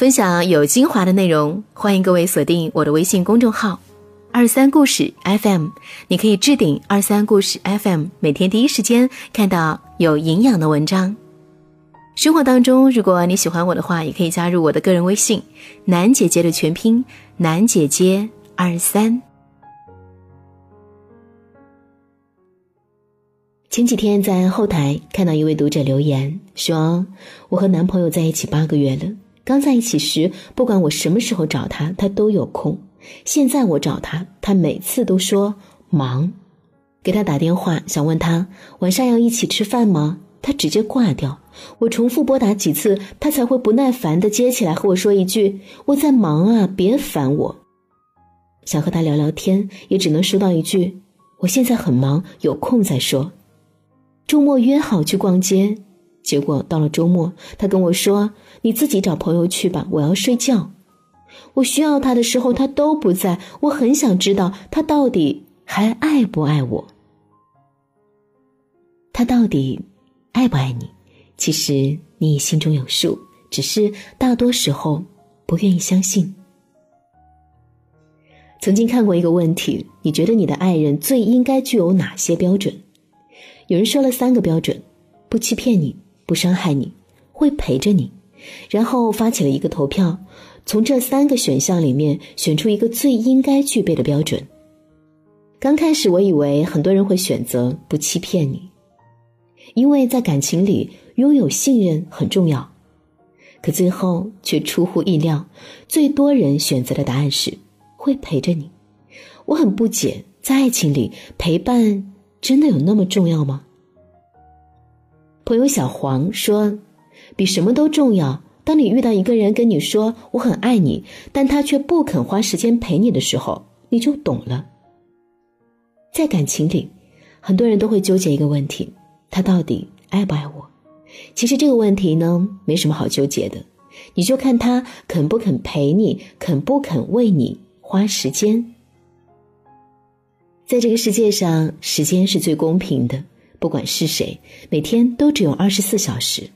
分享有精华的内容，欢迎各位锁定我的微信公众号“二三故事 FM”。你可以置顶“二三故事 FM”，每天第一时间看到有营养的文章。生活当中，如果你喜欢我的话，也可以加入我的个人微信“楠姐姐”的全拼“楠姐姐二三”。前几天在后台看到一位读者留言说：“我和男朋友在一起八个月了，刚在一起时，不管我什么时候找他，他都有空。现在我找他，他每次都说忙。给他打电话想问他晚上要一起吃饭吗？他直接挂掉。我重复拨打几次，他才会不耐烦的接起来和我说一句：我在忙啊，别烦我。想和他聊聊天，也只能收到一句：我现在很忙，有空再说。”周末约好去逛街，结果到了周末，他跟我说：“你自己找朋友去吧，我要睡觉。”我需要他的时候，他都不在。我很想知道他到底还爱不爱我。他到底爱不爱你？其实你心中有数，只是大多时候不愿意相信。曾经看过一个问题：你觉得你的爱人最应该具有哪些标准？有人说了三个标准：不欺骗你，不伤害你，会陪着你。然后发起了一个投票，从这三个选项里面选出一个最应该具备的标准。刚开始我以为很多人会选择不欺骗你，因为在感情里拥有信任很重要。可最后却出乎意料，最多人选择的答案是会陪着你。我很不解，在爱情里陪伴。真的有那么重要吗？朋友小黄说：“比什么都重要。当你遇到一个人跟你说‘我很爱你’，但他却不肯花时间陪你的时候，你就懂了。”在感情里，很多人都会纠结一个问题：他到底爱不爱我？其实这个问题呢，没什么好纠结的，你就看他肯不肯陪你，肯不肯为你花时间。在这个世界上，时间是最公平的，不管是谁，每天都只有二十四小时。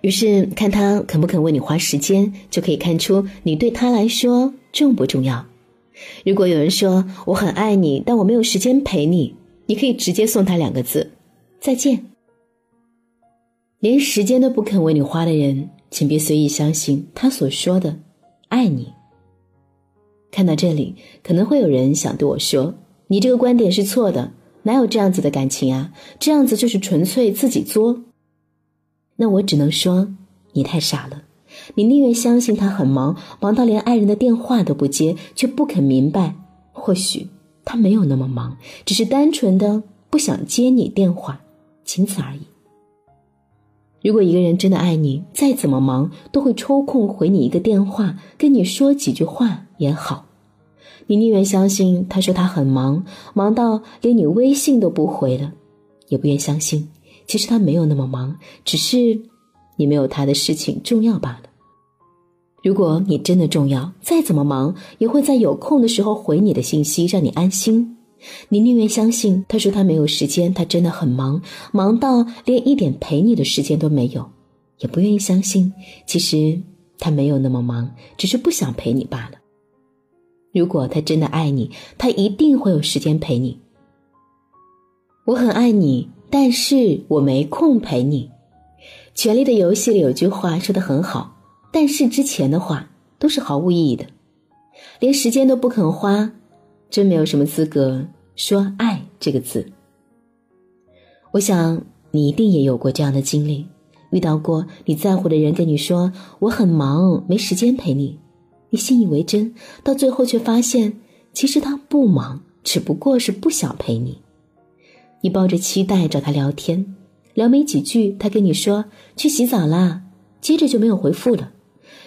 于是，看他肯不肯为你花时间，就可以看出你对他来说重不重要。如果有人说我很爱你，但我没有时间陪你，你可以直接送他两个字：再见。连时间都不肯为你花的人，请别随意相信他所说的爱你。看到这里，可能会有人想对我说：“你这个观点是错的，哪有这样子的感情啊？这样子就是纯粹自己作。”那我只能说，你太傻了。你宁愿相信他很忙，忙到连爱人的电话都不接，却不肯明白，或许他没有那么忙，只是单纯的不想接你电话，仅此而已。如果一个人真的爱你，再怎么忙都会抽空回你一个电话，跟你说几句话也好。你宁愿相信他说他很忙，忙到连你微信都不回了，也不愿相信其实他没有那么忙，只是你没有他的事情重要罢了。如果你真的重要，再怎么忙也会在有空的时候回你的信息，让你安心。你宁愿相信他说他没有时间，他真的很忙，忙到连一点陪你的时间都没有，也不愿意相信其实他没有那么忙，只是不想陪你罢了。如果他真的爱你，他一定会有时间陪你。我很爱你，但是我没空陪你。权力的游戏里有句话说的很好，但是之前的话都是毫无意义的，连时间都不肯花。真没有什么资格说“爱”这个字。我想你一定也有过这样的经历，遇到过你在乎的人跟你说“我很忙，没时间陪你”，你信以为真，到最后却发现其实他不忙，只不过是不想陪你。你抱着期待找他聊天，聊没几句，他跟你说去洗澡啦，接着就没有回复了。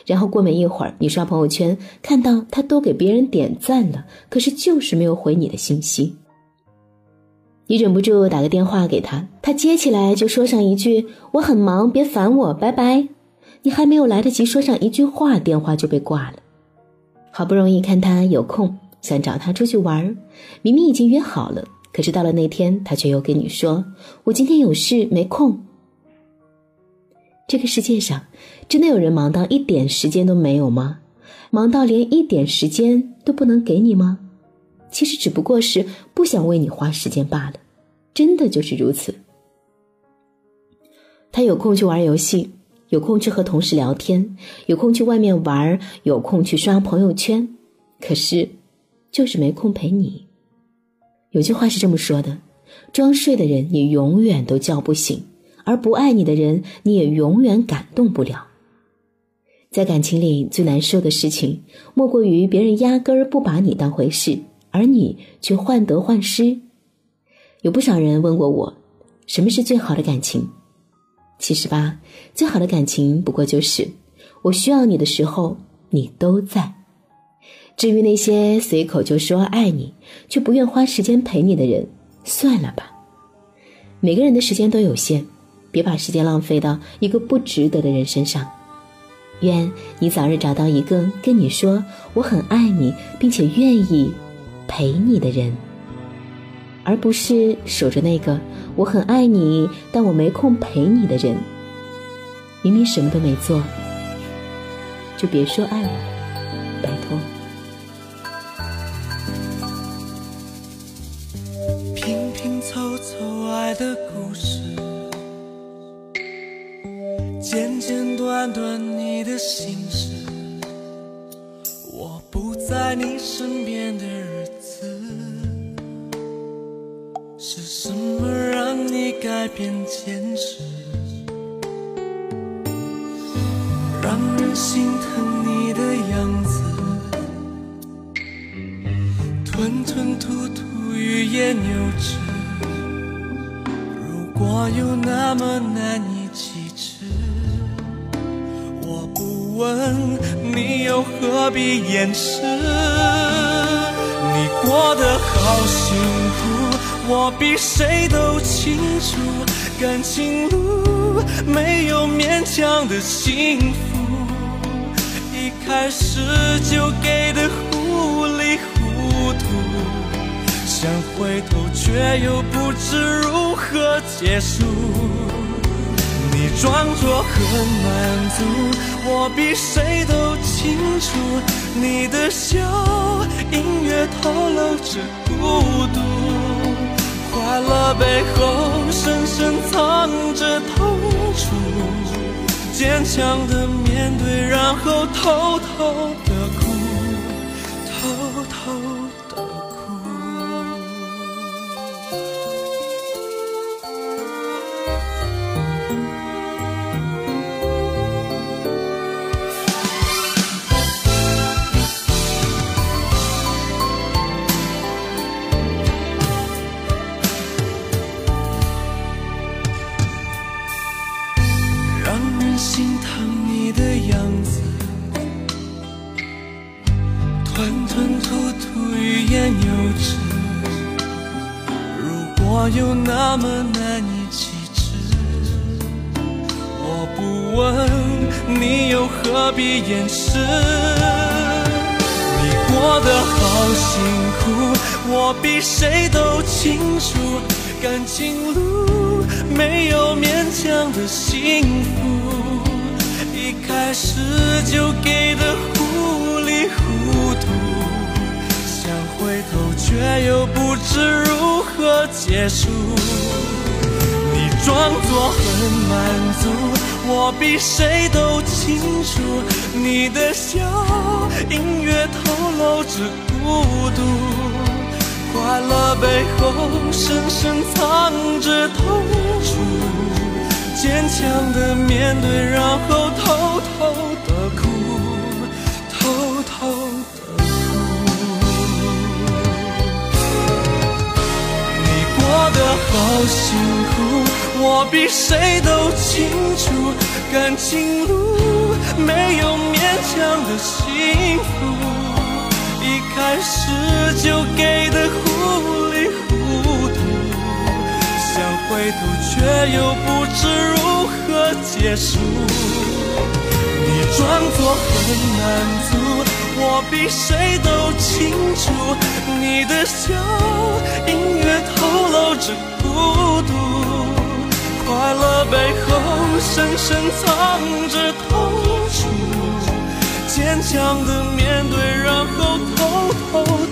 然后过没一会儿，你刷朋友圈看到他都给别人点赞了，可是就是没有回你的信息。你忍不住打个电话给他，他接起来就说上一句：“我很忙，别烦我，拜拜。”你还没有来得及说上一句话，电话就被挂了。好不容易看他有空，想找他出去玩，明明已经约好了，可是到了那天，他却又跟你说：“我今天有事没空。”这个世界上真的有人忙到一点时间都没有吗？忙到连一点时间都不能给你吗？其实只不过是不想为你花时间罢了，真的就是如此。他有空去玩游戏，有空去和同事聊天，有空去外面玩，有空去刷朋友圈，可是就是没空陪你。有句话是这么说的：装睡的人你永远都叫不醒，而不爱你的人你也永远感动不了。在感情里最难受的事情，莫过于别人压根儿不把你当回事，而你却患得患失。有不少人问过我，什么是最好的感情？其实吧，最好的感情不过就是我需要你的时候你都在。至于那些随口就说爱你却不愿花时间陪你的人，算了吧。每个人的时间都有限，别把时间浪费到一个不值得的人身上。愿你早日找到一个跟你说我很爱你，并且愿意陪你的人，而不是守着那个我很爱你，但我没空陪你的人。明明什么都没做，就别说爱我，拜托。拼拼凑凑爱的故事。简简短短你的心事，我不在你身边的人改变坚持，让人心疼你的样子，吞吞吐吐欲言又止，如果有那么难以启齿。我不问你又何必掩饰？你过得好辛苦，我比谁都清楚。感情路没有勉强的幸福，一开始就给的糊里糊涂，想回头却又不知如何结束。你装作很满足，我比谁都清楚。你的笑隐约透露着孤独，快乐背后深深藏着痛楚。坚强的面对，然后偷偷的哭，偷偷吞吞吐吐，欲言又止。如果有那么难以启齿，我不问，你又何必掩饰？你过得好辛苦，我比谁都清楚。感情路没有勉强的幸福，一开始就给的糊里糊涂。想回头却又不知如何结束，你装作很满足，我比谁都清楚，你的笑隐约透露着孤独，快乐背后深深藏着痛楚，坚强的面对，然后偷偷的，我比谁都清楚。感情路没有勉强的幸福，一开始就给的糊里糊涂，想回头却又不知如何结束。你装作很满足，我比谁都清楚。你的笑隐约透露着孤独，快乐背后深深藏着痛楚，坚强的面对，然后偷偷。